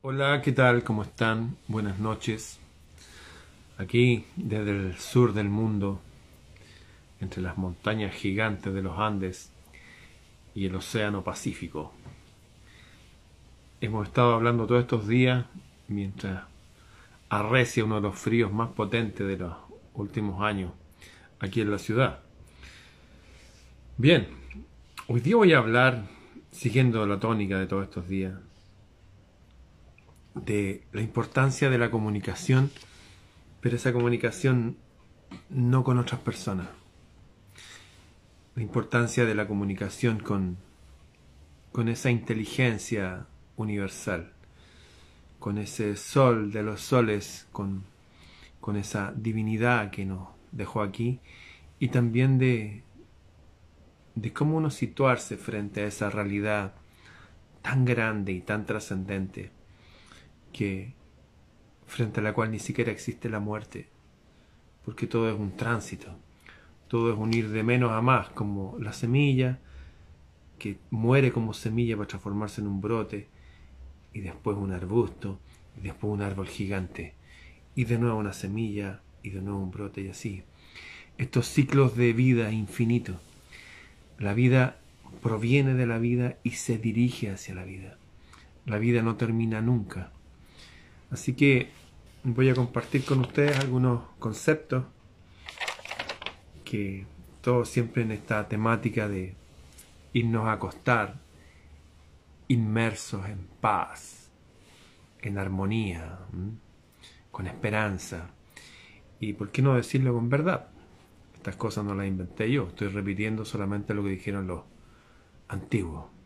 Hola, ¿qué tal? ¿Cómo están? Buenas noches. Aquí, desde el sur del mundo, entre las montañas gigantes de los Andes y el Océano Pacífico. Hemos estado hablando todos estos días mientras arrecia uno de los fríos más potentes de los últimos años aquí en la ciudad. Bien, hoy día voy a hablar, siguiendo la tónica de todos estos días, de la importancia de la comunicación, pero esa comunicación no con otras personas. La importancia de la comunicación con, con esa inteligencia universal, con ese sol de los soles, con, con esa divinidad que nos dejó aquí, y también de, de cómo uno situarse frente a esa realidad tan grande y tan trascendente frente a la cual ni siquiera existe la muerte, porque todo es un tránsito, todo es un ir de menos a más, como la semilla que muere como semilla para transformarse en un brote, y después un arbusto, y después un árbol gigante, y de nuevo una semilla, y de nuevo un brote, y así. Estos ciclos de vida infinitos. La vida proviene de la vida y se dirige hacia la vida. La vida no termina nunca. Así que voy a compartir con ustedes algunos conceptos que todos siempre en esta temática de irnos a acostar inmersos en paz, en armonía, con esperanza. Y por qué no decirlo con verdad. Estas cosas no las inventé yo, estoy repitiendo solamente lo que dijeron los antiguos.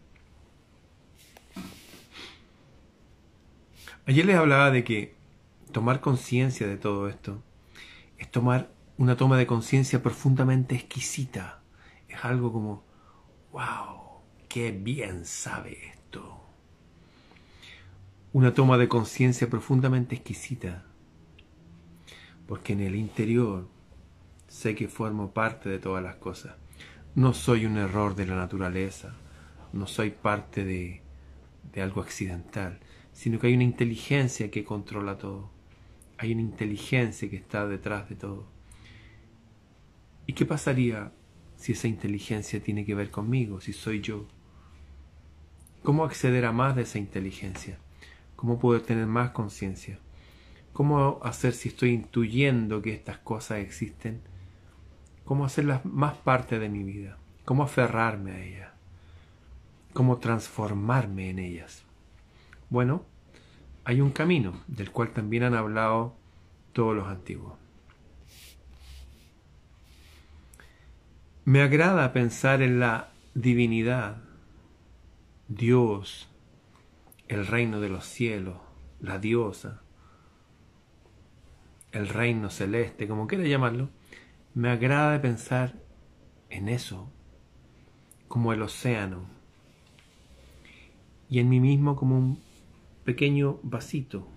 Ayer les hablaba de que tomar conciencia de todo esto es tomar una toma de conciencia profundamente exquisita. Es algo como, wow, qué bien sabe esto. Una toma de conciencia profundamente exquisita. Porque en el interior sé que formo parte de todas las cosas. No soy un error de la naturaleza. No soy parte de, de algo accidental sino que hay una inteligencia que controla todo. Hay una inteligencia que está detrás de todo. ¿Y qué pasaría si esa inteligencia tiene que ver conmigo, si soy yo? ¿Cómo acceder a más de esa inteligencia? ¿Cómo poder tener más conciencia? ¿Cómo hacer si estoy intuyendo que estas cosas existen? ¿Cómo hacerlas más parte de mi vida? ¿Cómo aferrarme a ellas? ¿Cómo transformarme en ellas? Bueno, hay un camino del cual también han hablado todos los antiguos. Me agrada pensar en la divinidad, Dios, el reino de los cielos, la diosa, el reino celeste, como quiera llamarlo. Me agrada pensar en eso, como el océano, y en mí mismo como un pequeño vasito.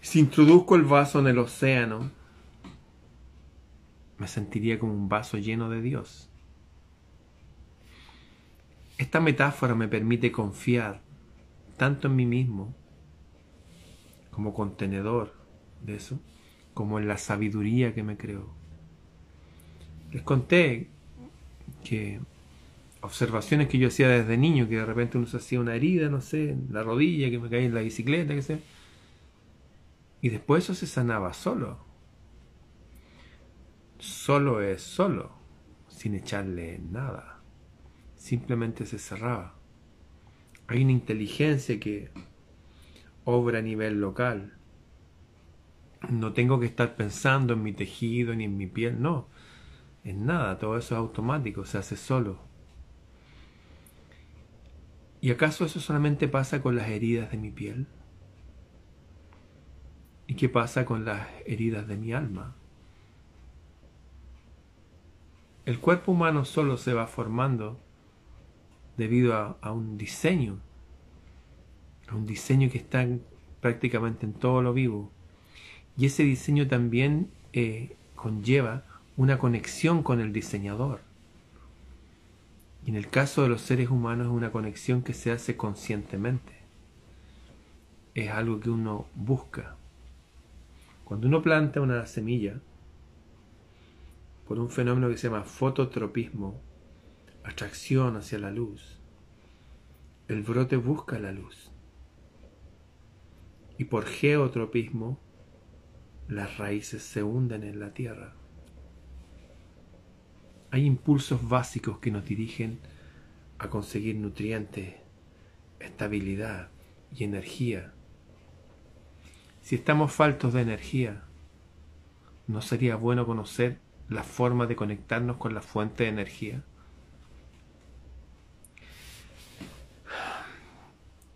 Si introduzco el vaso en el océano, me sentiría como un vaso lleno de Dios. Esta metáfora me permite confiar tanto en mí mismo como contenedor de eso, como en la sabiduría que me creó. Les conté que observaciones que yo hacía desde niño, que de repente uno se hacía una herida, no sé, en la rodilla, que me caía en la bicicleta, que sé. Y después eso se sanaba solo. Solo es solo, sin echarle nada. Simplemente se cerraba. Hay una inteligencia que obra a nivel local. No tengo que estar pensando en mi tejido ni en mi piel, no. En nada, todo eso es automático, se hace solo. ¿Y acaso eso solamente pasa con las heridas de mi piel? ¿Y qué pasa con las heridas de mi alma? El cuerpo humano solo se va formando debido a, un diseño, a un diseño que está prácticamente en todo lo vivo. Y ese diseño también eh, conlleva una conexión con el diseñador. Y en el caso de los seres humanos es una conexión que se hace conscientemente. es algo que uno busca. Cuando uno planta una semilla, por un fenómeno que se llama fototropismo, atracción hacia la luz, el brote busca la luz. Y por geotropismo, las raíces se hunden en la tierra. Hay impulsos básicos que nos dirigen a conseguir nutrientes, estabilidad y energía. Si estamos faltos de energía, ¿no sería bueno conocer la forma de conectarnos con la fuente de energía?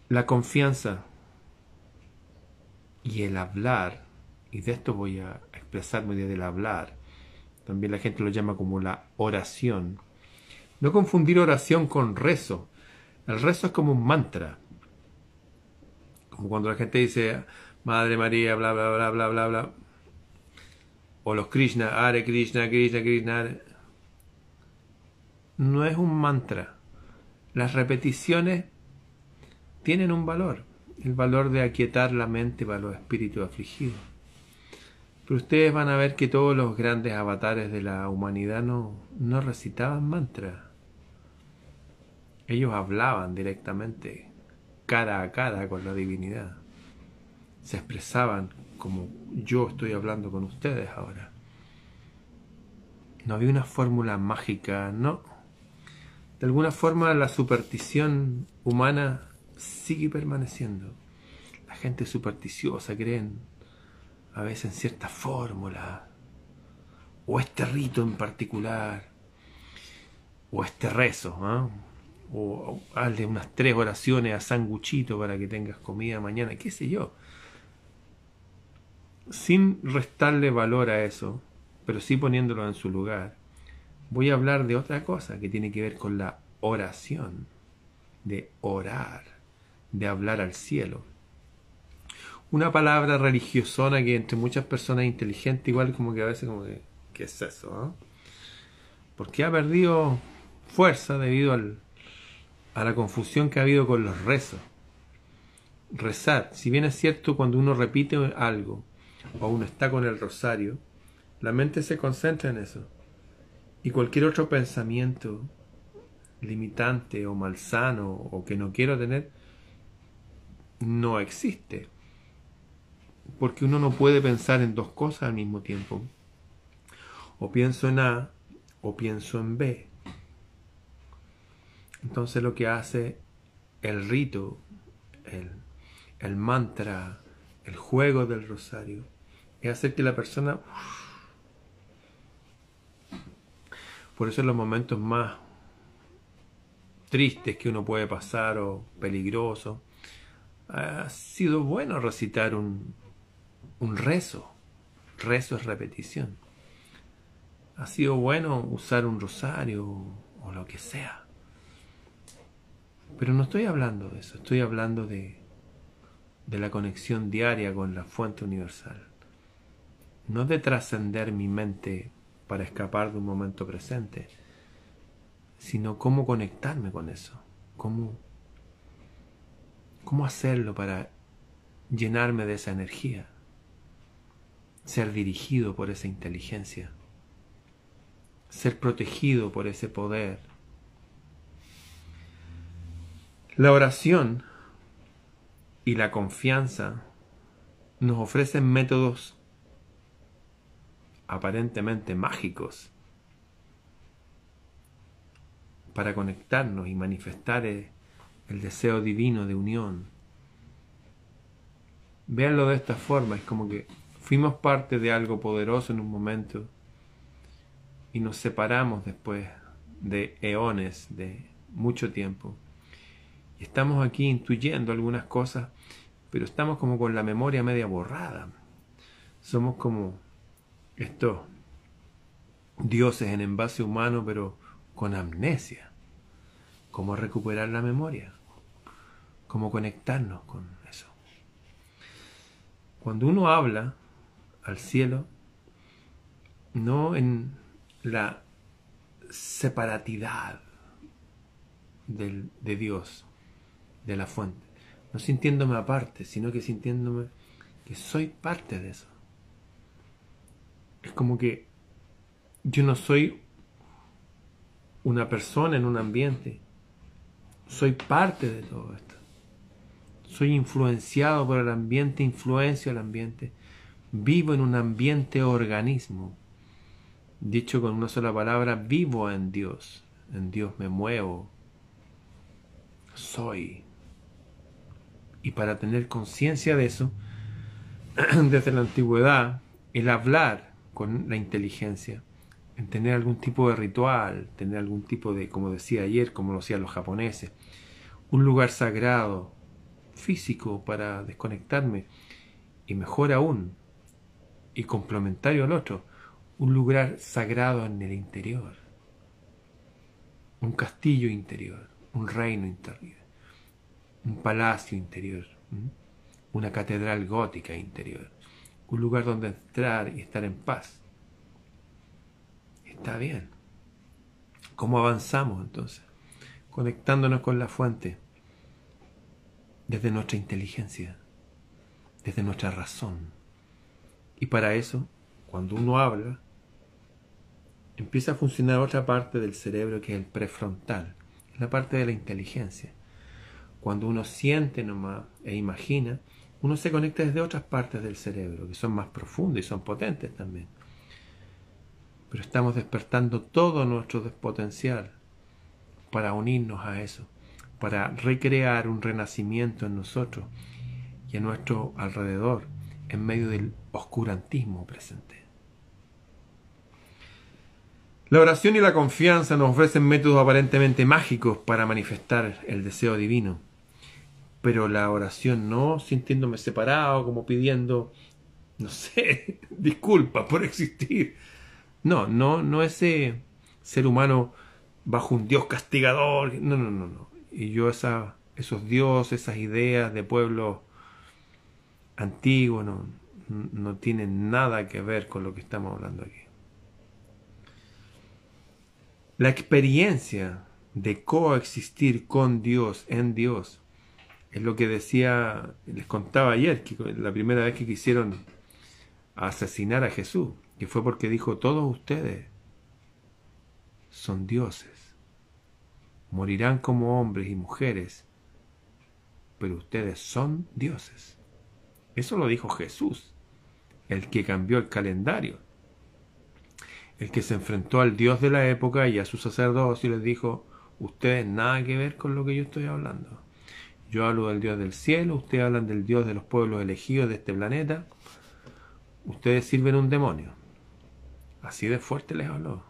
La confianza y el hablar, y de esto voy a expresarme del hablar, también la gente lo llama como la oración. No confundir oración con rezo. El rezo es como un mantra. Como cuando la gente dice, Madre María, bla, bla, bla, bla, bla, bla. O los Krishna, Hare Krishna, Krishna, Krishna. No es un mantra. Las repeticiones tienen un valor. El valor de aquietar la mente para los espíritus afligidos. Pero ustedes van a ver que todos los grandes avatares de la humanidad no, no recitaban mantras. Ellos hablaban directamente, cara a cara con la divinidad. Se expresaban como yo estoy hablando con ustedes ahora. No había una fórmula mágica, no. De alguna forma la superstición humana sigue permaneciendo. La gente supersticiosa creen a veces en cierta fórmula, o este rito en particular, o este rezo, ¿ah? o hazle unas tres oraciones a sanguchito para que tengas comida mañana, qué sé yo. Sin restarle valor a eso, pero sí poniéndolo en su lugar, voy a hablar de otra cosa que tiene que ver con la oración, de orar, de hablar al cielo. Una palabra religiosona que entre muchas personas inteligentes igual como que a veces como que, ¿qué es eso? Ah? Porque ha perdido fuerza debido al, a la confusión que ha habido con los rezos. Rezar, si bien es cierto cuando uno repite algo o uno está con el rosario, la mente se concentra en eso. Y cualquier otro pensamiento limitante o malsano o que no quiero tener, no existe. Porque uno no puede pensar en dos cosas al mismo tiempo. O pienso en A o pienso en B. Entonces lo que hace el rito, el, el mantra, el juego del rosario, es hacer que la persona... Por eso en los momentos más tristes que uno puede pasar o peligrosos, ha sido bueno recitar un, un rezo. Rezo es repetición. Ha sido bueno usar un rosario o lo que sea. Pero no estoy hablando de eso, estoy hablando de, de la conexión diaria con la fuente universal. No de trascender mi mente para escapar de un momento presente, sino cómo conectarme con eso, cómo, cómo hacerlo para llenarme de esa energía, ser dirigido por esa inteligencia, ser protegido por ese poder, La oración y la confianza nos ofrecen métodos aparentemente mágicos para conectarnos y manifestar el, deseo divino de unión. Véanlo de esta forma, es como que fuimos parte de algo poderoso en un momento y nos separamos después de eones, de mucho tiempo. Y estamos aquí intuyendo algunas cosas, pero estamos como con la memoria media borrada. Somos como estos dioses en envase humano, pero con amnesia. ¿Cómo recuperar la memoria? ¿Cómo conectarnos con eso? Cuando uno habla al cielo, no en la separatidad del, de Dios, de la fuente. no sintiéndome aparte, sino que sintiéndome que soy parte de eso. Es como que yo no soy una persona en un ambiente, soy parte de todo esto. Soy influenciado por el ambiente, influencio el ambiente. Vivo en un ambiente organismo. Dicho con una sola palabra, vivo en Dios. En Dios me muevo. Soy. Y para tener conciencia de eso, desde la antigüedad, el hablar con la inteligencia, en tener algún tipo de ritual, tener algún tipo de, como decía ayer, como lo hacían los japoneses, un lugar sagrado, físico para desconectarme, y mejor aún, y complementario al otro, un lugar sagrado en el interior, un castillo interior, un reino interior, un palacio interior, una catedral gótica interior, un lugar donde entrar y estar en paz. Está bien. ¿Cómo avanzamos entonces? Conectándonos con la fuente desde nuestra inteligencia, desde nuestra razón. Y para eso, cuando uno habla, empieza a funcionar otra parte del cerebro que es el prefrontal, la parte de la inteligencia. Cuando uno siente nomás e imagina, uno se conecta desde otras partes del cerebro, que son más profundas y son potentes también pero estamos despertando todo nuestro potencial para unirnos a eso, para recrear un renacimiento en nosotros y a nuestro alrededor en medio del oscurantismo presente. La oración y la confianza nos ofrecen métodos aparentemente mágicos para manifestar el deseo divino, pero la oración no sintiéndome separado, como pidiendo, no sé, disculpas por existir, no, no, no ese ser humano bajo un Dios castigador. No, no, no, no. Y yo esa, esos dioses, esas ideas de pueblo antiguo no, no tienen nada que ver con lo que estamos hablando aquí. La experiencia de coexistir con Dios, en Dios, es lo que decía, les contaba ayer, que la primera vez que quisieron asesinar a Jesús que fue porque dijo, todos ustedes son dioses, morirán como hombres y mujeres, pero ustedes son dioses. Eso lo dijo Jesús, el que cambió el calendario, el que se enfrentó al Dios de la época y a sus sacerdotes y les dijo, ustedes nada que ver con lo que yo estoy hablando. Yo hablo del Dios del cielo, ustedes hablan del Dios de los pueblos elegidos de este planeta, ustedes sirven un demonio. Así de fuerte les habló.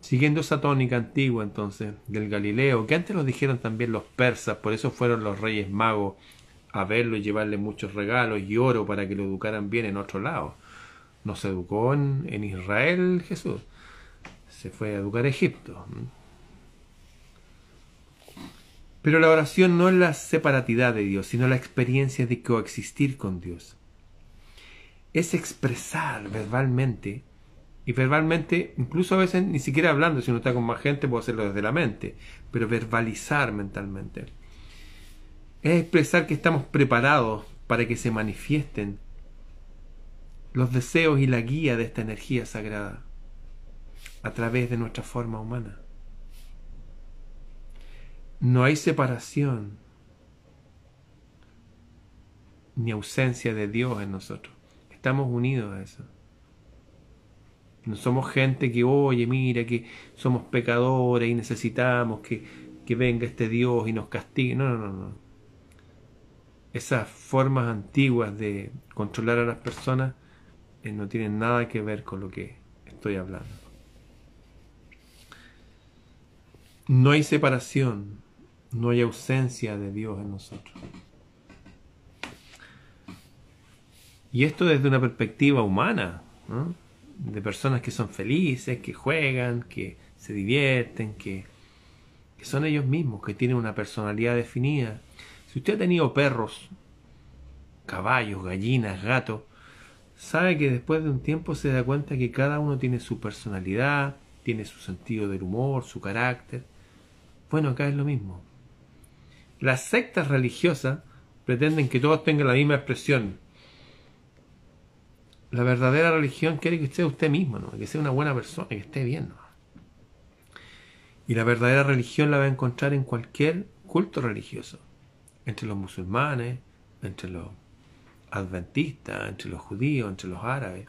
Siguiendo esa tónica antigua entonces del Galileo, que antes lo dijeron también los persas, por eso fueron los reyes magos a verlo y llevarle muchos regalos y oro para que lo educaran bien en otro lado. No se educó en, Israel Jesús, se fue a educar a Egipto. Pero la oración no es la separatidad de Dios, sino la experiencia de coexistir con Dios es expresar verbalmente, y verbalmente, incluso a veces ni siquiera hablando, si uno está con más gente, puede hacerlo desde la mente, pero verbalizar mentalmente. Es expresar que estamos preparados para que se manifiesten los deseos y la guía de esta energía sagrada a través de nuestra forma humana. No hay separación ni ausencia de Dios en nosotros estamos unidos a eso. No somos gente que, oye, mira, que somos pecadores y necesitamos que, que venga este Dios y nos castigue. No, no, no, no. Esas formas antiguas de controlar a las personas eh, no tienen nada que ver con lo que estoy hablando. No hay separación, no hay ausencia de Dios en nosotros. Y esto desde una perspectiva humana, de personas que son felices, que juegan, que se divierten, que, que son ellos mismos, que tienen una personalidad definida. Si usted ha tenido perros, caballos, gallinas, gatos, sabe que después de un tiempo se da cuenta que cada uno tiene su personalidad, tiene su sentido del humor, su carácter. Bueno, acá es lo mismo. Las sectas religiosas pretenden que todos tengan la misma expresión. La verdadera religión quiere que sea usted mismo, ¿no? que sea una buena persona, que esté bien. Y la verdadera religión la va a encontrar en cualquier culto religioso, entre los musulmanes, entre los adventistas, entre los judíos, entre los árabes.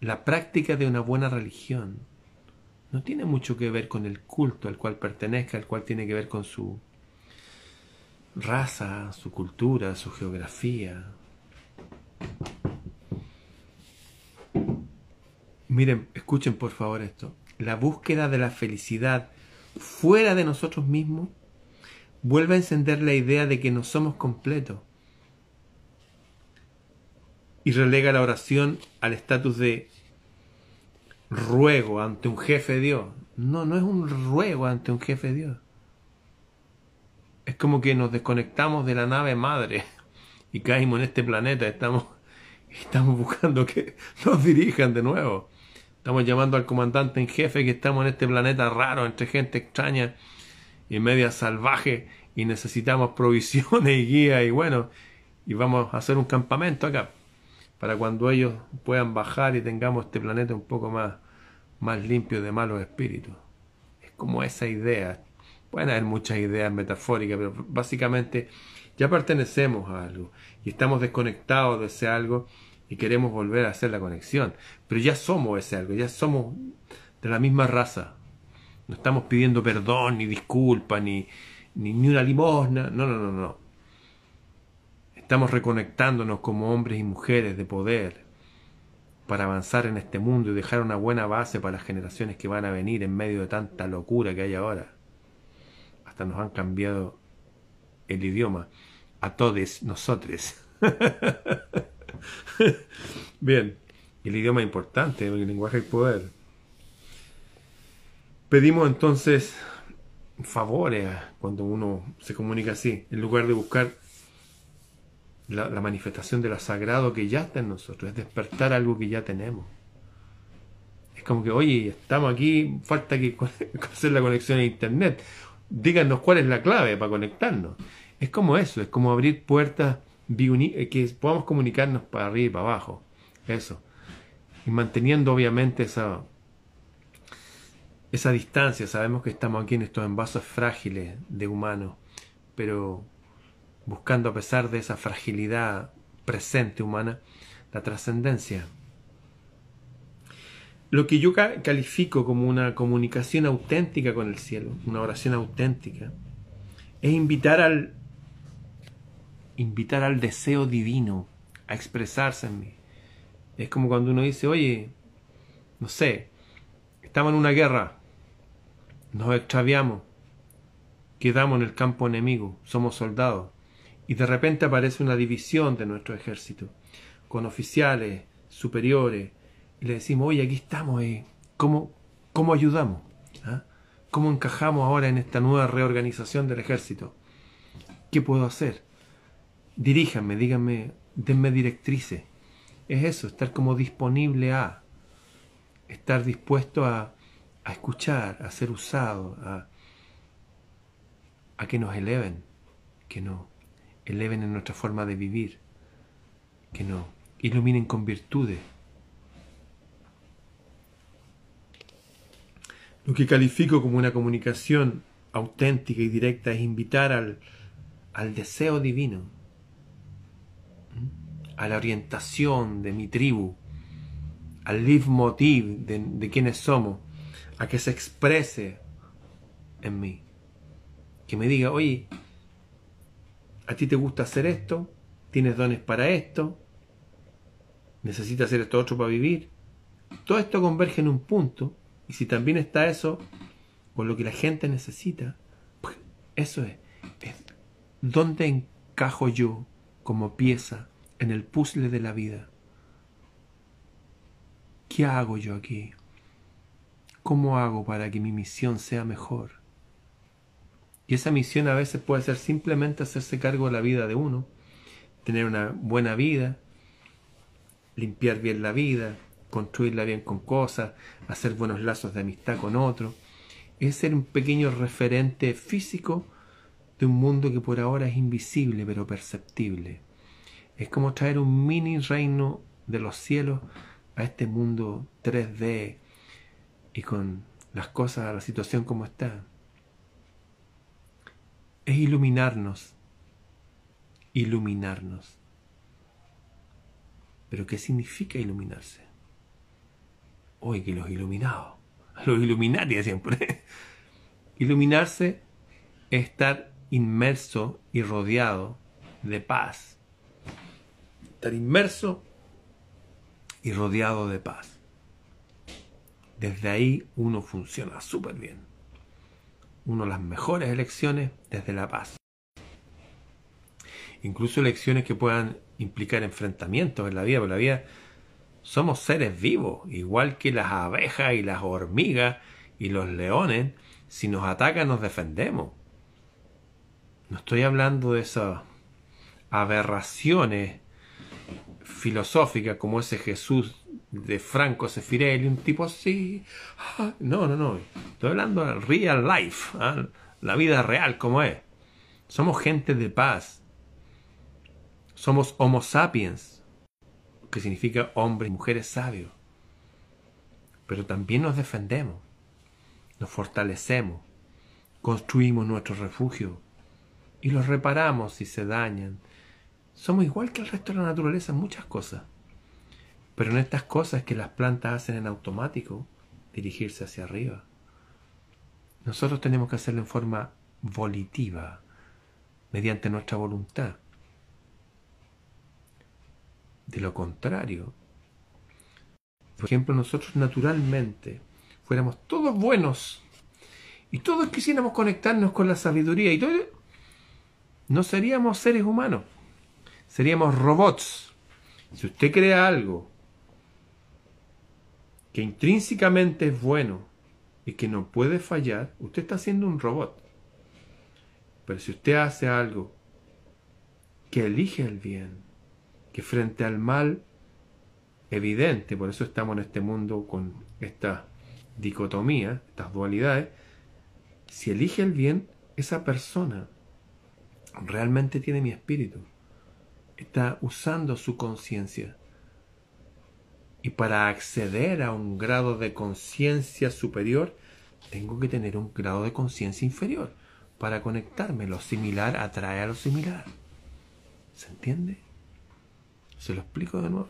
La práctica de una buena religión no tiene mucho que ver con el culto al cual pertenezca, al cual tiene que ver con su raza, su cultura, su geografía. Miren, escuchen por favor esto. La búsqueda de la felicidad fuera de nosotros mismos vuelve a encender la idea de que no somos completos y relega la oración al estatus de ruego ante un jefe de Dios. No, no es un ruego ante un jefe de Dios. Es como que nos desconectamos de la nave madre y caímos en este planeta. Estamos, estamos buscando que nos dirijan de nuevo. Estamos llamando al comandante en jefe que estamos en este planeta raro, entre gente extraña y media salvaje, y necesitamos provisiones y guía, y bueno, y vamos a hacer un campamento acá para cuando ellos puedan bajar y tengamos este planeta un poco más, más limpio de malos espíritus. Es como esa idea. Pueden haber muchas ideas metafóricas, pero básicamente ya pertenecemos a algo y estamos desconectados de ese algo y queremos volver a hacer la conexión. Pero ya somos ese algo, ya somos de la misma raza. No estamos pidiendo perdón, ni disculpa, ni, ni, ni una limosna. No, no, no, no. Estamos reconectándonos como hombres y mujeres de poder para avanzar en este mundo y dejar una buena base para las generaciones que van a venir en medio de tanta locura que hay ahora. Hasta nos han cambiado el idioma a todos nosotros. Bien, el idioma es importante, el lenguaje es poder. Pedimos entonces favores cuando uno se comunica así, en lugar de buscar la, manifestación de lo sagrado que ya está en nosotros, es despertar algo que ya tenemos. Es como que, oye, estamos aquí, falta que hacer la conexión a internet. Díganos cuál es la clave para conectarnos. Es como eso, es como abrir puertas eh, que podamos comunicarnos para arriba y para abajo. Eso. Y manteniendo obviamente esa, esa distancia. Sabemos que estamos aquí en estos envases frágiles de humanos, pero buscando a pesar de esa fragilidad presente humana, la trascendencia. Lo que yo califico como una comunicación auténtica con el cielo, una oración auténtica, es invitar al invitar al deseo divino a expresarse en mí. Es como cuando uno dice, oye, no sé, estamos en una guerra, nos extraviamos, quedamos en el campo enemigo, somos soldados y de repente aparece una división de nuestro ejército, con oficiales superiores, y le decimos, oye, aquí estamos, eh, ¿cómo, ¿cómo ayudamos? ¿Ah? ¿Cómo encajamos ahora en esta nueva reorganización del ejército? ¿Qué puedo hacer? Diríjanme, díganme, denme directrices. Es eso, estar como disponible a, estar dispuesto a, a escuchar, a ser usado, a, que nos eleven, que no eleven en nuestra forma de vivir, que nos iluminen con virtudes. Lo que califico como una comunicación auténtica y directa es invitar al, al deseo divino, a la orientación de mi tribu, al leitmotiv de quienes somos, a que se exprese en mí. Que me diga, oye, a ti te gusta hacer esto, tienes dones para esto, necesitas hacer esto otro para vivir. Todo esto converge en un punto, y si también está eso con lo que la gente necesita, pues eso es, es dónde encajo yo como pieza en el puzzle de la vida. ¿Qué hago yo aquí? ¿Cómo hago para que mi misión sea mejor? Y esa misión a veces puede ser simplemente hacerse cargo de la vida de uno, tener una buena vida, limpiar bien la vida, construirla bien con cosas, hacer buenos lazos de amistad con otros, es ser un pequeño referente físico de un mundo que por ahora es invisible pero perceptible. Es como traer un mini reino de los cielos a este mundo 3D y con las cosas, la situación como está. Es iluminarnos, iluminarnos. Pero ¿qué significa iluminarse? Hoy que los iluminados, los iluminarios siempre. Iluminarse es estar inmerso y rodeado de paz. Estar inmerso y rodeado de paz. Desde ahí uno funciona súper bien. Uno de las mejores elecciones desde la paz. Incluso elecciones que puedan implicar enfrentamientos en la vida, porque la vida somos seres vivos, igual que las abejas y las hormigas y los leones. Si nos atacan, nos defendemos. No estoy hablando de esas aberraciones filosóficas como ese Jesús de Franco Sefirelli, un tipo así. Ah, no, no, no. Estoy hablando de real life, ¿ah? la vida real como es. Somos gente de paz. Somos Homo sapiens, que significa hombres y mujeres sabios. Pero también nos defendemos, nos fortalecemos, construimos nuestro refugio y los reparamos si se dañan. Somos igual que el resto de la naturaleza en muchas cosas. Pero en estas cosas que las plantas hacen en automático, dirigirse hacia arriba. Nosotros tenemos que hacerlo en forma volitiva, mediante nuestra voluntad. De lo contrario, por ejemplo, nosotros naturalmente fuéramos todos buenos y todos quisiéramos conectarnos con la sabiduría y todo, no seríamos seres humanos, seríamos robots. Si usted crea algo que intrínsecamente es bueno y que no puede fallar, usted está haciendo un robot. Pero si usted hace algo que elige el bien, que frente al mal evidente, por eso estamos en este mundo con esta dicotomía, estas dualidades, si elige el bien, esa persona realmente tiene mi espíritu. Está usando su conciencia. Y para acceder a un grado de conciencia superior, tengo que tener un grado de conciencia inferior. Para conectarme, lo similar atrae a lo similar. ¿Se entiende? Se lo explico de nuevo.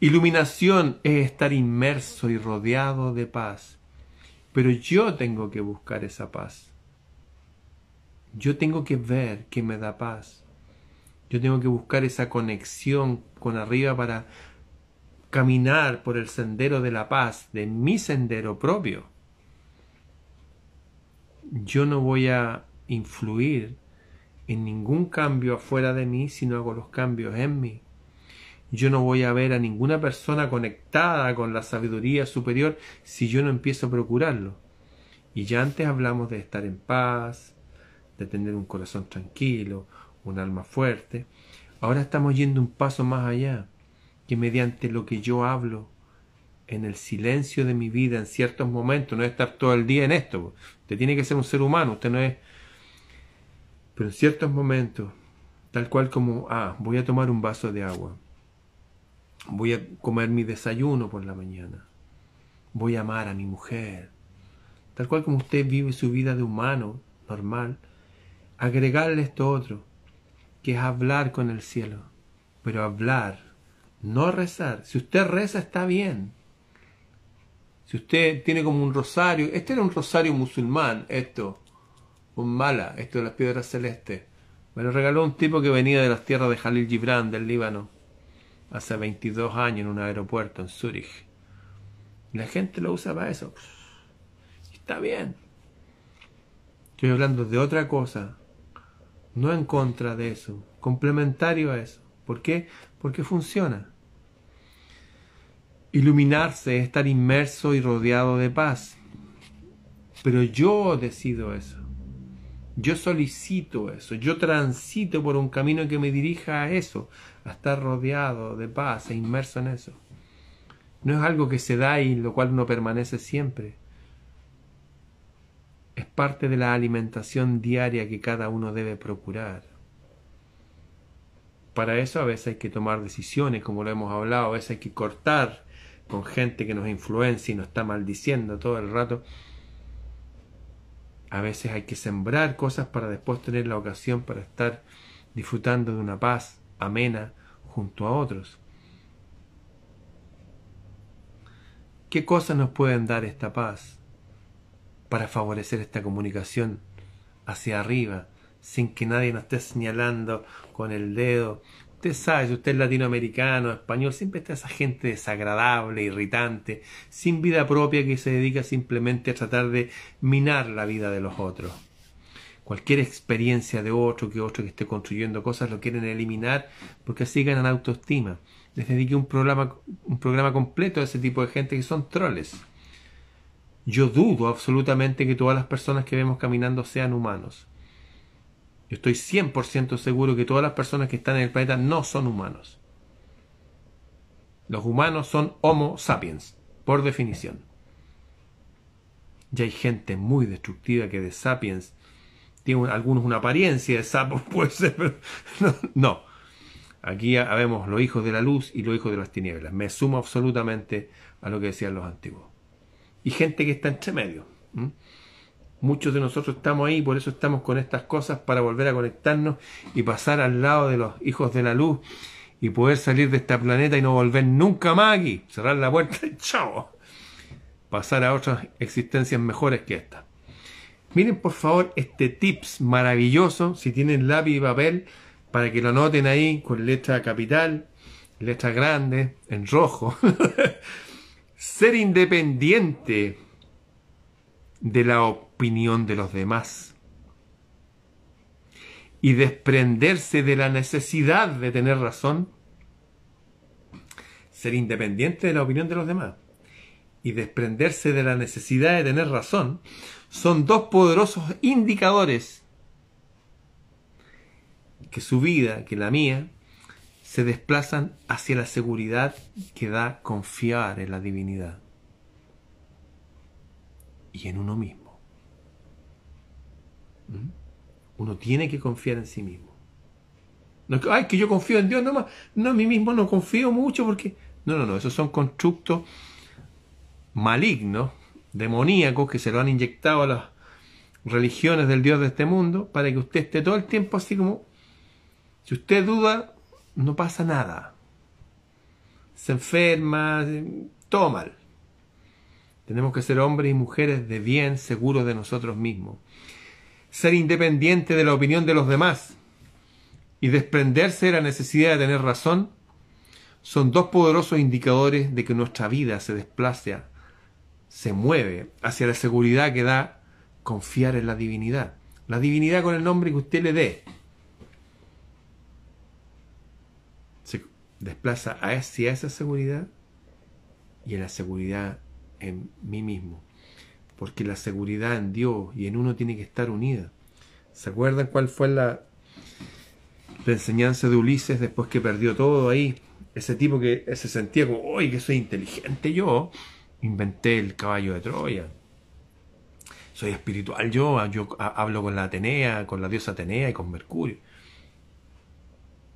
Iluminación es estar inmerso y rodeado de paz. Pero yo tengo que buscar esa paz. Yo tengo que ver que me da paz. Yo tengo que buscar esa conexión con arriba para caminar por el sendero de la paz, de mi sendero propio. Yo no voy a influir en ningún cambio afuera de mí si no hago los cambios en mí. Yo no voy a ver a ninguna persona conectada con la sabiduría superior si yo no empiezo a procurarlo. Y ya antes hablamos de estar en paz, de tener un corazón tranquilo, un alma fuerte. Ahora estamos yendo un paso más allá, que mediante lo que yo hablo en el silencio de mi vida en ciertos momentos, no es estar todo el día en esto. Usted tiene que ser un ser humano, usted no es... Pero en ciertos momentos, tal cual como, ah, voy a tomar un vaso de agua, voy a comer mi desayuno por la mañana, voy a amar a mi mujer, tal cual como usted vive su vida de humano normal, agregarle esto otro, que es hablar con el cielo. Pero hablar, no rezar. Si usted reza está bien. Si usted tiene como un rosario, este era un rosario musulmán, esto, un mala, esto de las piedras celestes. Me lo regaló un tipo que venía de las tierras de Jalil Gibran, del Líbano, hace 22 años en un aeropuerto en Zúrich. la gente lo usa para eso. Está bien. Estoy hablando de otra cosa, no en contra de eso, complementario a eso. ¿Por qué? Porque funciona. Iluminarse es estar inmerso y rodeado de paz. Pero yo decido eso. Yo solicito eso. Yo transito por un camino que me dirija a eso, a estar rodeado de paz e inmerso en eso. No es algo que se da y lo cual no permanece siempre. Parte de la alimentación diaria que cada uno debe procurar. Para eso a veces hay que tomar decisiones, como lo hemos hablado, a veces hay que cortar con gente que nos influencia y nos está maldiciendo todo el rato. A veces hay que sembrar cosas para después tener la ocasión para estar disfrutando de una paz amena junto a otros. ¿Qué cosas nos pueden dar esta paz para favorecer esta comunicación hacia arriba, sin que nadie nos esté señalando con el dedo? Usted sabe, si usted es latinoamericano, español, siempre está esa gente desagradable, irritante, sin vida propia que se dedica simplemente a tratar de minar la vida de los otros. Cualquier experiencia de otro, que otro que esté construyendo cosas, lo quieren eliminar porque así ganan autoestima les dediqué un programa, un programa completo a ese tipo de gente que son troles. Yo dudo absolutamente que todas las personas que vemos caminando sean humanos. Yo estoy 100% seguro que todas las personas que están en el planeta no son humanos. Los humanos son Homo sapiens, por definición. Y hay gente muy destructiva que de sapiens tiene algunos una apariencia de sapo, puede ser, pero no, no. Aquí habemos los hijos de la luz y los hijos de las tinieblas. Me sumo absolutamente a lo que decían los antiguos. Y gente que está entre medio. Muchos de nosotros estamos ahí, por eso estamos con estas cosas, para volver a conectarnos y pasar al lado de los hijos de la luz y poder salir de este planeta y no volver nunca más aquí. Cerrar la puerta y chao. Pasar a otras existencias mejores que esta. Miren por favor este tips maravilloso, si tienen lápiz y papel, para que lo anoten ahí con letra capital, letra grande, en rojo. Ser independiente de la opinión de los demás y desprenderse de la necesidad de tener razón. Ser independiente de la opinión de los demás y desprenderse de la necesidad de tener razón son dos poderosos indicadores que su vida, que la mía, se desplazan hacia la seguridad que da confiar en la divinidad y en uno mismo. ¿Mm? Uno tiene que confiar en sí mismo. No es que, ay, que yo confío en Dios nomás. No, a mí mismo no confío mucho porque... No, no, no, esos son constructos malignos, demoníacos, que se lo han inyectado a las religiones del Dios de este mundo para que usted esté todo el tiempo así como si usted duda, no pasa nada. Se enferma, todo mal. Tenemos que ser hombres y mujeres de bien, seguros de nosotros mismos. Ser independiente de la opinión de los demás y desprenderse de la necesidad de tener razón son dos poderosos indicadores de que nuestra vida se desplaza, se mueve hacia la seguridad que da confiar en la divinidad. La divinidad con el nombre que usted le dé. Desplaza hacia esa seguridad y a la seguridad en mí mismo. Porque la seguridad en Dios y en uno tiene que estar unida. ¿Se acuerdan cuál fue la, enseñanza de Ulises después que perdió todo ahí? Ese tipo que se sentía como, ¡Uy, que soy inteligente yo! Inventé el caballo de Troya. Soy espiritual yo, yo hablo con la Atenea, con la diosa Atenea y con Mercurio.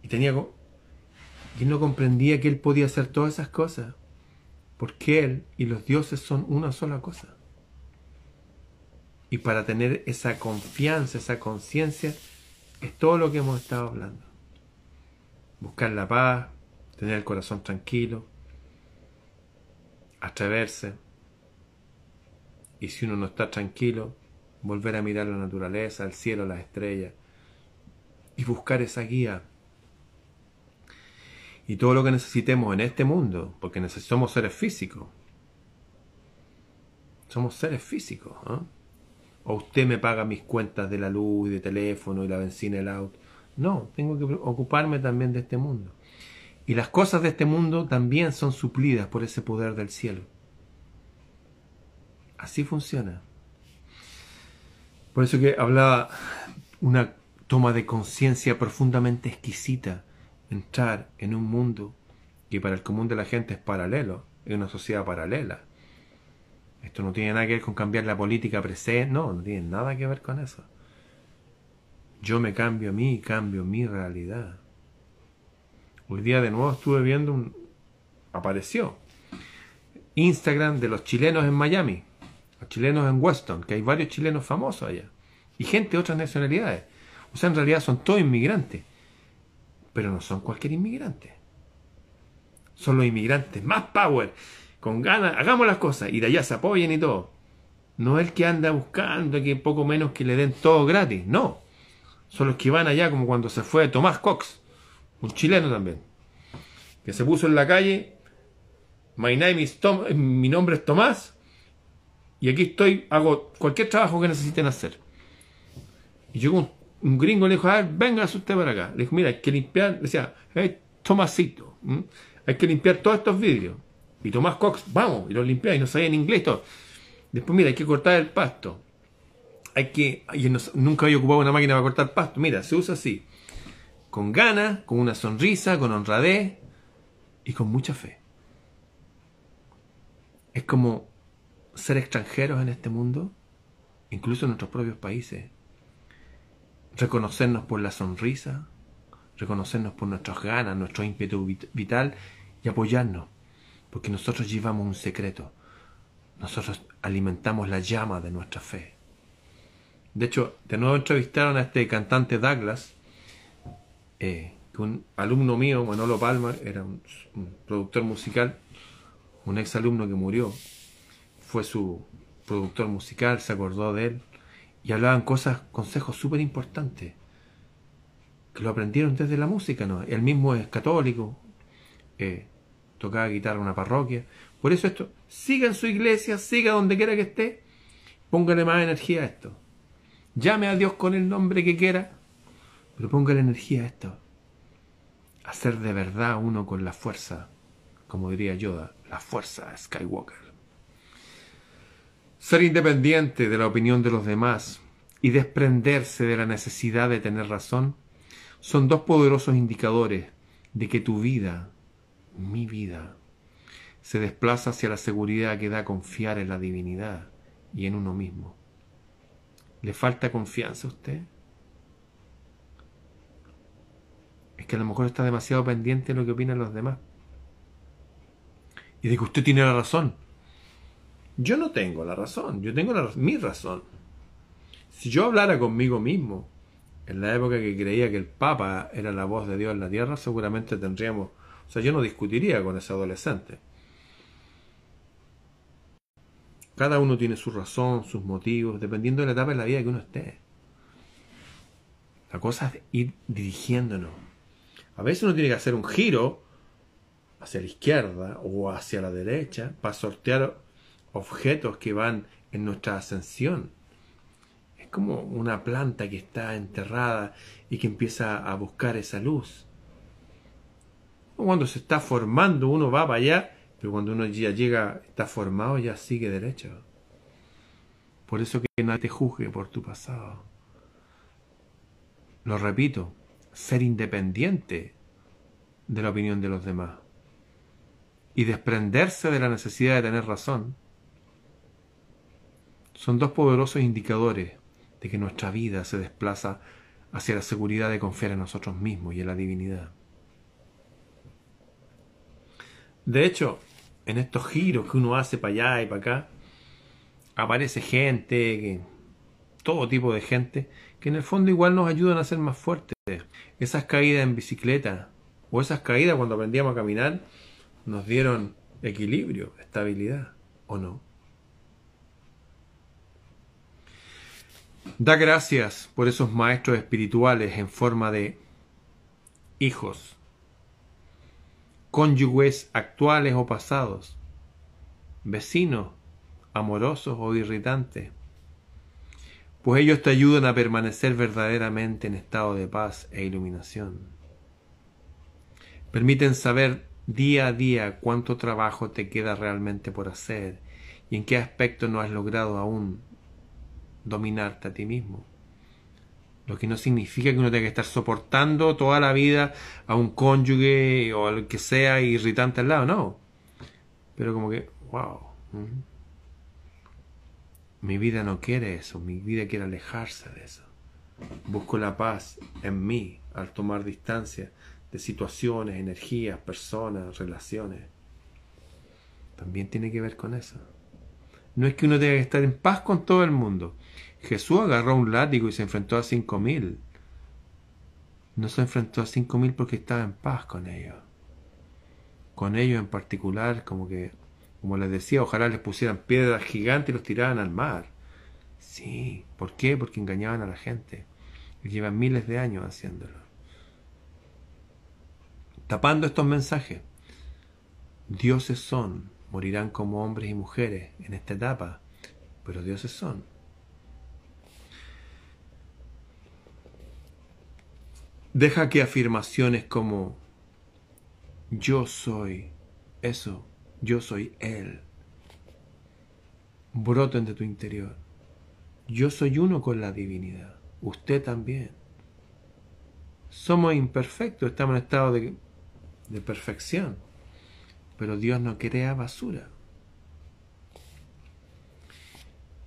Y tenía y él no comprendía que él podía hacer todas esas cosas, porque él y los dioses son una sola cosa. Y para tener esa confianza, esa conciencia, es todo lo que hemos estado hablando. Buscar la paz, tener el corazón tranquilo, atreverse. Y si uno no está tranquilo, volver a mirar la naturaleza, el cielo, las estrellas, y buscar esa guía y todo lo que necesitemos en este mundo, porque somos seres físicos. Somos seres físicos. ¿ah? O usted me paga mis cuentas de la luz y de teléfono y la benzina el auto. No, tengo que ocuparme también de este mundo. Y las cosas de este mundo también son suplidas por ese poder del cielo. Así funciona. Por eso que hablaba una toma de conciencia profundamente exquisita entrar en un mundo que para el común de la gente es paralelo, en una sociedad paralela. Esto no tiene nada que ver con cambiar la política presente, no, no tiene nada que ver con eso. Yo me cambio a mí y cambio mi realidad. Hoy día de nuevo estuve viendo un... apareció Instagram de los chilenos en Miami, los chilenos en Weston, que hay varios chilenos famosos allá, y gente de otras nacionalidades. O sea, en realidad son todos inmigrantes, pero no son cualquier inmigrante. Son los inmigrantes más power, con ganas, hagamos las cosas, y de allá se apoyen y todo. No es el que anda buscando que poco menos que le den todo gratis, no. Son los que van allá como cuando se fue Tomás Cox, un chileno también, que se puso en la calle My eh, mi nombre es Tomás y aquí estoy, hago cualquier trabajo que necesiten hacer. Y llegó un, un gringo le dijo, a ver, venga usted para acá. Le dijo, mira, hay que limpiar, decía, hey, Tomasito, hay que limpiar todos estos vidrios. Y Tomás Cox, vamos, y los limpiaba y no sabía en inglés todo. Después, mira, hay que cortar el pasto. Hay que, y nunca había ocupado una máquina para cortar pasto. Mira, se usa así. Con ganas, con una sonrisa, con honradez y con mucha fe. Es como ser extranjeros en este mundo, incluso en nuestros propios países. Reconocernos por la sonrisa, reconocernos por nuestras ganas, nuestro ímpetu vital y apoyarnos, porque nosotros llevamos un secreto. Nosotros alimentamos la llama de nuestra fe. De hecho, de nuevo entrevistaron a este cantante Douglas, eh, que un alumno mío, Manolo Palma, era un productor musical, un ex alumno que murió, fue su productor musical, se acordó de él, y hablaban cosas, consejos súper importantes, que lo aprendieron desde la música, ¿no? Él mismo es católico, eh, tocaba guitarra en una parroquia, por eso esto, siga en su iglesia, siga donde quiera que esté, póngale más energía a esto. Llame a Dios con el nombre que quiera, pero póngale energía a esto. Hacer de verdad uno con la fuerza, como diría Yoda, la fuerza Skywalker. Ser independiente de la opinión de los demás y desprenderse de la necesidad de tener razón son dos poderosos indicadores de que tu vida, mi vida, se desplaza hacia la seguridad que da confiar en la divinidad y en uno mismo. ¿Le falta confianza a usted? Es que a lo mejor está demasiado pendiente de lo que opinan los demás y de que usted tiene la razón. Yo no tengo la razón, yo tengo mi razón. Si yo hablara conmigo mismo en la época que creía que el Papa era la voz de Dios en la tierra, seguramente tendríamos, o sea, yo no discutiría con ese adolescente. Cada uno tiene su razón, sus motivos, dependiendo de la etapa de la vida que uno esté. La cosa es ir dirigiéndonos. A veces uno tiene que hacer un giro hacia la izquierda o hacia la derecha para sortear objetos que van en nuestra ascensión. Es como una planta que está enterrada y que empieza a buscar esa luz. Cuando se está formando uno va para allá, pero cuando uno ya llega, está formado, ya sigue derecho. Por eso que nadie te juzgue por tu pasado. Lo repito, ser independiente de la opinión de los demás y desprenderse de la necesidad de tener razón, son dos poderosos indicadores de que nuestra vida se desplaza hacia la seguridad de confiar en nosotros mismos y en la divinidad. De hecho, en estos giros que uno hace para allá y para acá, aparece gente, todo tipo de gente, que en el fondo igual nos ayudan a ser más fuertes. Esas caídas en bicicleta o esas caídas cuando aprendíamos a caminar, nos dieron equilibrio, estabilidad, ¿o no? Da gracias por esos maestros espirituales en forma de hijos, cónyuges actuales o pasados, vecinos, amorosos o irritantes, pues ellos te ayudan a permanecer verdaderamente en estado de paz e iluminación. Permiten saber día a día cuánto trabajo te queda realmente por hacer y en qué aspecto no has logrado aún dominarte a ti mismo. Lo que no significa que uno tenga que estar soportando toda la vida a un cónyuge o al que sea irritante al lado, no. Pero como que, wow. Mi vida no quiere eso, mi vida quiere alejarse de eso. Busco la paz en mí al tomar distancia de situaciones, energías, personas, relaciones. También tiene que ver con eso. No es que uno tenga que estar en paz con todo el mundo. Jesús agarró un látigo y se enfrentó a cinco mil. No se enfrentó a cinco mil porque estaba en paz con ellos. Con ellos en particular, como que, como les decía, ojalá les pusieran piedras gigantes y los tiraran al mar. Sí, ¿por qué? Porque engañaban a la gente. Llevan miles de años haciéndolo tapando estos mensajes. Dioses son, morirán como hombres y mujeres en esta etapa, pero dioses son. Deja que afirmaciones como yo soy eso, yo soy Él, broten de tu interior. Yo soy uno con la divinidad, usted también. Somos imperfectos, estamos en estado de de perfección. Pero Dios no crea basura.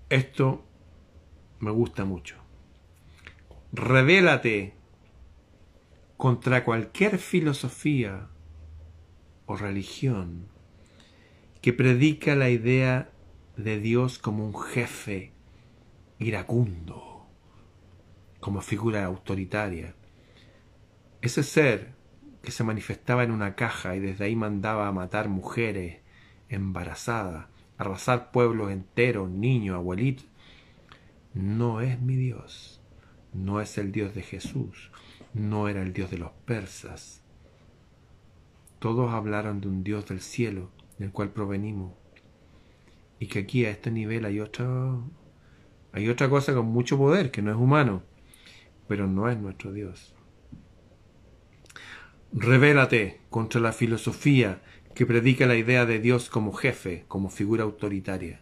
Esto me gusta mucho. Revélate contra cualquier filosofía o religión que predica la idea de Dios como un jefe iracundo, como figura autoritaria. Ese ser que se manifestaba en una caja y desde ahí mandaba a matar mujeres embarazadas, arrasar pueblos enteros, niños, abuelitos. No es mi Dios, no es el Dios de Jesús, no era el Dios de los persas. Todos hablaron de un Dios del cielo, del cual provenimos, y que aquí a este nivel hay otra, hay otra cosa con mucho poder, que no es humano, pero no es nuestro Dios. Revélate contra la filosofía que predica la idea de Dios como jefe, como figura autoritaria.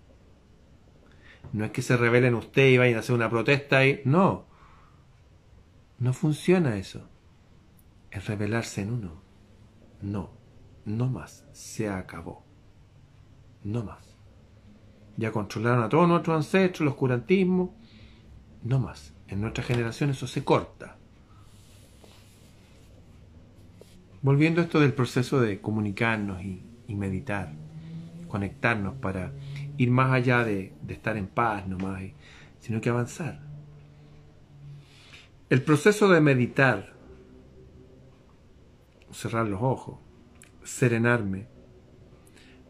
No es que se revelen usted y vayan a hacer una protesta y... No. No funciona eso. Es revelarse en uno. No. No más. Se acabó. No más. Ya controlaron a todos nuestros ancestros, los curantismos. No más. En nuestra generación eso se corta. Volviendo a esto del proceso de comunicarnos y, meditar, conectarnos para ir más allá de, estar en paz nomás, sino que avanzar. El proceso de meditar, cerrar los ojos, serenarme,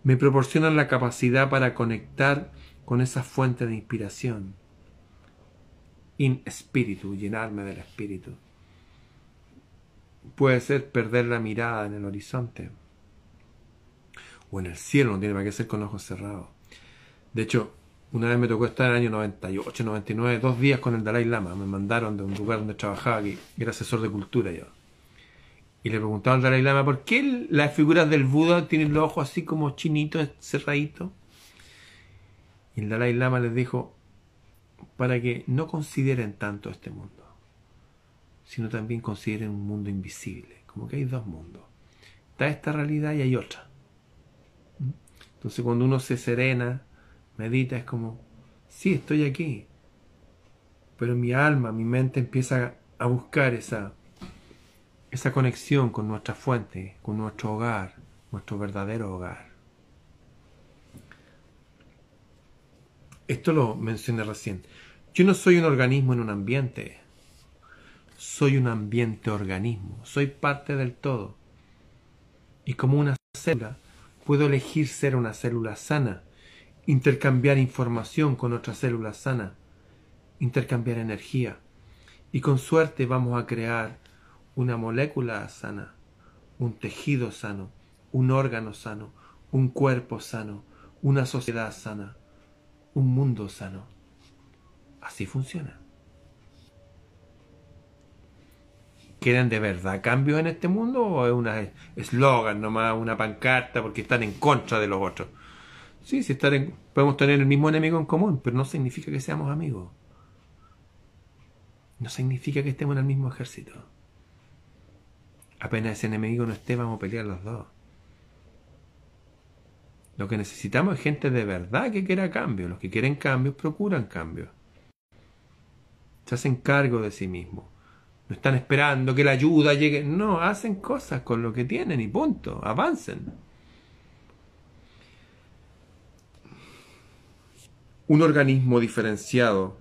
me proporciona la capacidad para conectar con esa fuente de inspiración, in espíritu, llenarme del espíritu puede ser perder la mirada en el horizonte o en el cielo, no tiene para qué ser con ojos cerrados. De hecho, una vez me tocó estar en el año 98, 99, dos días con el Dalai Lama. Me mandaron de un lugar donde trabajaba, que era asesor de cultura yo. Y le preguntaba al Dalai Lama, ¿por qué las figuras del Buda tienen los ojos así como chinitos, cerraditos? Y el Dalai Lama les dijo, para que no consideren tanto este mundo sino también consideren un mundo invisible, como que hay dos mundos. Está esta realidad y hay otra. ¿Mm? Entonces cuando uno se serena, medita, es como, sí, estoy aquí, pero mi alma, mi mente empieza a buscar esa, esa conexión con nuestra fuente, con nuestro hogar, nuestro verdadero hogar. Esto lo mencioné recién. Yo no soy un organismo en un ambiente soy un ambiente organismo, soy parte del todo. Y como una célula, puedo elegir ser una célula sana, intercambiar información con otra célula sana, intercambiar energía. Y con suerte vamos a crear una molécula sana, un tejido sano, un órgano sano, un cuerpo sano, una sociedad sana, un mundo sano. Así funciona. ¿Quieren de verdad cambios en este mundo o es una eslogan nomás, una pancarta porque están en contra de los otros? Sí, sí podemos tener el mismo enemigo en común, pero no significa que seamos amigos. No significa que estemos en el mismo ejército. Apenas ese enemigo no esté, vamos a pelear los dos. Lo que necesitamos es gente de verdad que quiera cambio. Los que quieren cambios procuran cambio. Se hacen cargo de sí mismos. No están esperando que la ayuda llegue. No, hacen cosas con lo que tienen y punto. Avancen. Un organismo diferenciado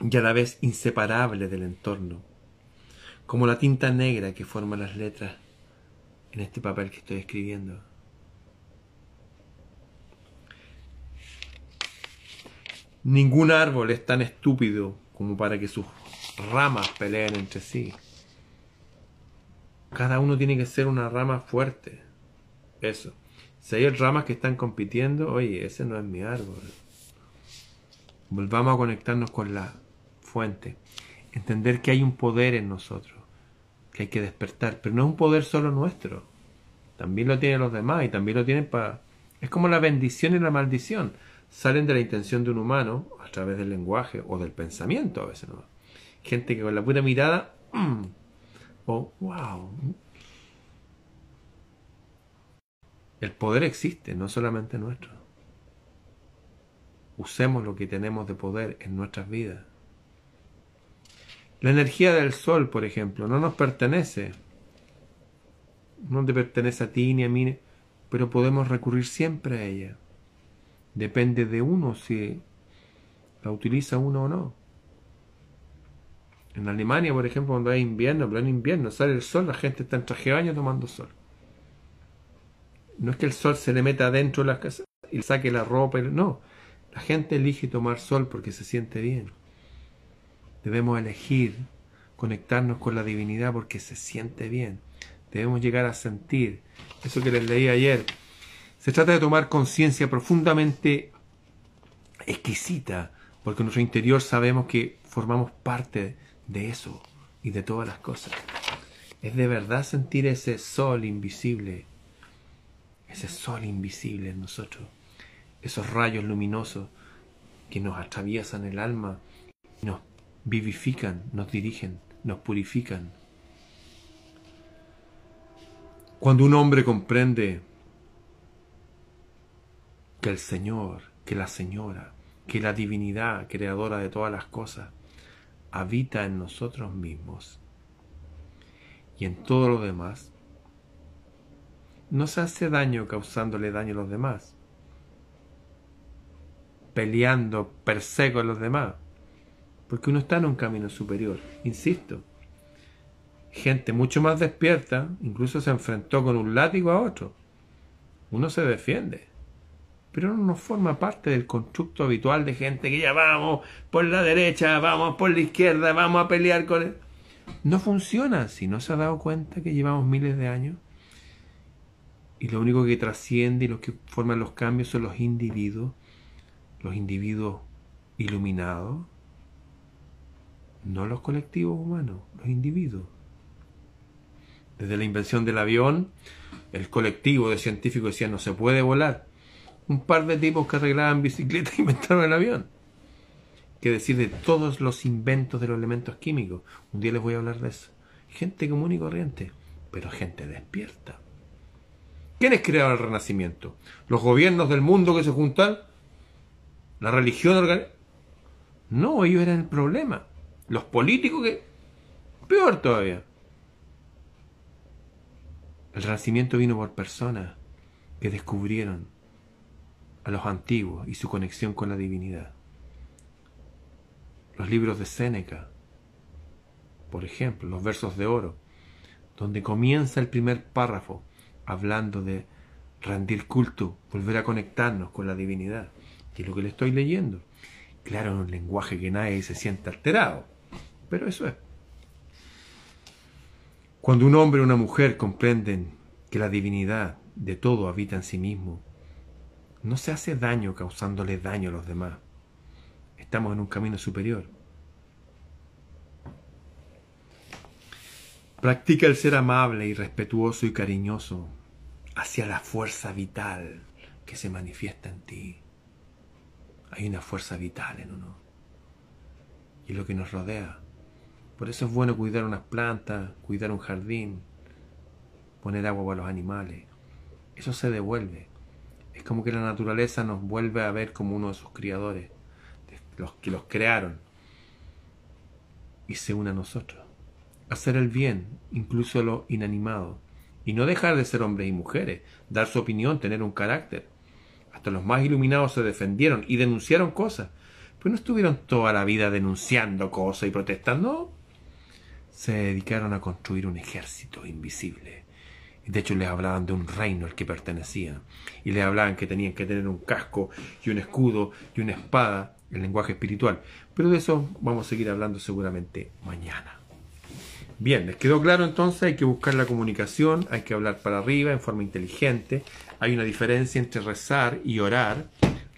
y a la vez inseparable del entorno, como la tinta negra que forma las letras en este papel que estoy escribiendo. Ningún árbol es tan estúpido como para que sus ramas peleen entre sí. Cada uno tiene que ser una rama fuerte. Eso. Si hay ramas que están compitiendo, oye, ese no es mi árbol. Volvamos a conectarnos con la fuente. Entender que hay un poder en nosotros, que hay que despertar, pero no es un poder solo nuestro. También lo tienen los demás y también lo tienen para... Es como la bendición y la maldición. Salen de la intención de un humano a través del lenguaje o del pensamiento a veces. ¿no? Gente que con la pura mirada... O wow. El poder existe, no solamente nuestro. Usemos lo que tenemos de poder en nuestras vidas. La energía del sol, por ejemplo, no nos pertenece. No te pertenece a ti ni a mí, pero podemos recurrir siempre a ella. Depende de uno si la utiliza uno o no. En Alemania, por ejemplo, cuando hay invierno, en invierno sale el sol, la gente está en traje de baño tomando sol. No es que el sol se le meta adentro de las casas y saque la ropa, no. La gente elige tomar sol porque se siente bien. Debemos elegir conectarnos con la divinidad porque se siente bien. Debemos llegar a sentir eso que les leí ayer. Se trata de tomar conciencia profundamente exquisita, porque en nuestro interior sabemos que formamos parte de eso y de todas las cosas. Es de verdad sentir ese sol invisible, ese sol invisible en nosotros, esos rayos luminosos que nos atraviesan el alma nos vivifican, nos dirigen, nos purifican. Cuando un hombre comprende que el Señor, que la Señora, que la divinidad creadora de todas las cosas, habita en nosotros mismos y en todo lo demás, no se hace daño causándole daño a los demás, peleando, perseguo a los demás, porque uno está en un camino superior, insisto. Gente mucho más despierta, incluso se enfrentó con un látigo a otro. Uno se defiende, pero no forma parte del constructo habitual de gente que ya vamos por la derecha, vamos por la izquierda, vamos a pelear con él. No funciona si no se ha dado cuenta que llevamos miles de años y lo único que trasciende y los que forman los cambios son los individuos, los individuos iluminados, no los colectivos humanos, los individuos. Desde la invención del avión, el colectivo de científicos decía no se puede volar. Un par de tipos que arreglaban bicicletas inventaron el avión. Que decir de todos los inventos de los elementos químicos. Un día les voy a hablar de eso. Gente común y corriente, pero gente despierta. ¿Quiénes crearon el Renacimiento? ¿Los gobiernos del mundo que se juntan? ¿La religión? No, ellos eran el problema. Los políticos que... Peor todavía. El renacimiento vino por personas que descubrieron a los antiguos y su conexión con la divinidad. Los libros de Séneca, por ejemplo, los versos de oro, donde comienza el primer párrafo hablando de rendir culto, volver a conectarnos con la divinidad, lo que le estoy leyendo. Claro, en un lenguaje que nadie se siente alterado. Pero eso es. Cuando un hombre o una mujer comprenden que la divinidad de todo habita en sí mismo, no se hace daño causándole daño a los demás. Estamos en un camino superior. Practica el ser amable y respetuoso y cariñoso hacia la fuerza vital que se manifiesta en ti. Hay una fuerza vital en uno. Y lo que nos rodea por eso es bueno cuidar unas plantas, cuidar un jardín, poner agua para los animales. Eso se devuelve. Es como que la naturaleza nos vuelve a ver como uno de sus criadores, los que los crearon, y se une a nosotros. Hacer el bien, incluso lo inanimado, y no dejar de ser hombres y mujeres, dar su opinión, tener un carácter. Los más iluminados se defendieron y denunciaron cosas, pues no estuvieron toda la vida denunciando cosas y protestando. Se dedicaron a construir un ejército invisible. De hecho, les hablaban de un reino al que pertenecían. Y les hablaban que tenían que tener un casco y un escudo y una espada, el lenguaje espiritual. Pero de eso vamos a seguir hablando seguramente mañana. Bien, ¿les quedó claro entonces? Hay que buscar la comunicación, hay que hablar para arriba en forma inteligente. Hay una diferencia entre rezar y orar.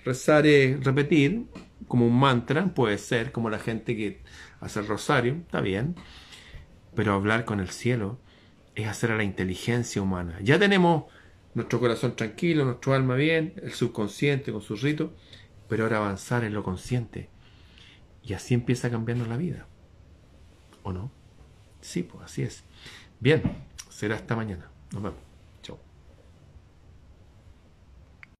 Rezar es repetir, como un mantra, puede ser, como la gente que hace el rosario, está bien, pero hablar con el cielo es hacer a la inteligencia humana. Ya tenemos nuestro corazón tranquilo, nuestro alma bien, el subconsciente con sus ritos, pero ahora avanzar en lo consciente. Y así empieza cambiando la vida. ¿O no? Sí, pues así es. Bien, será hasta mañana. Nos vemos.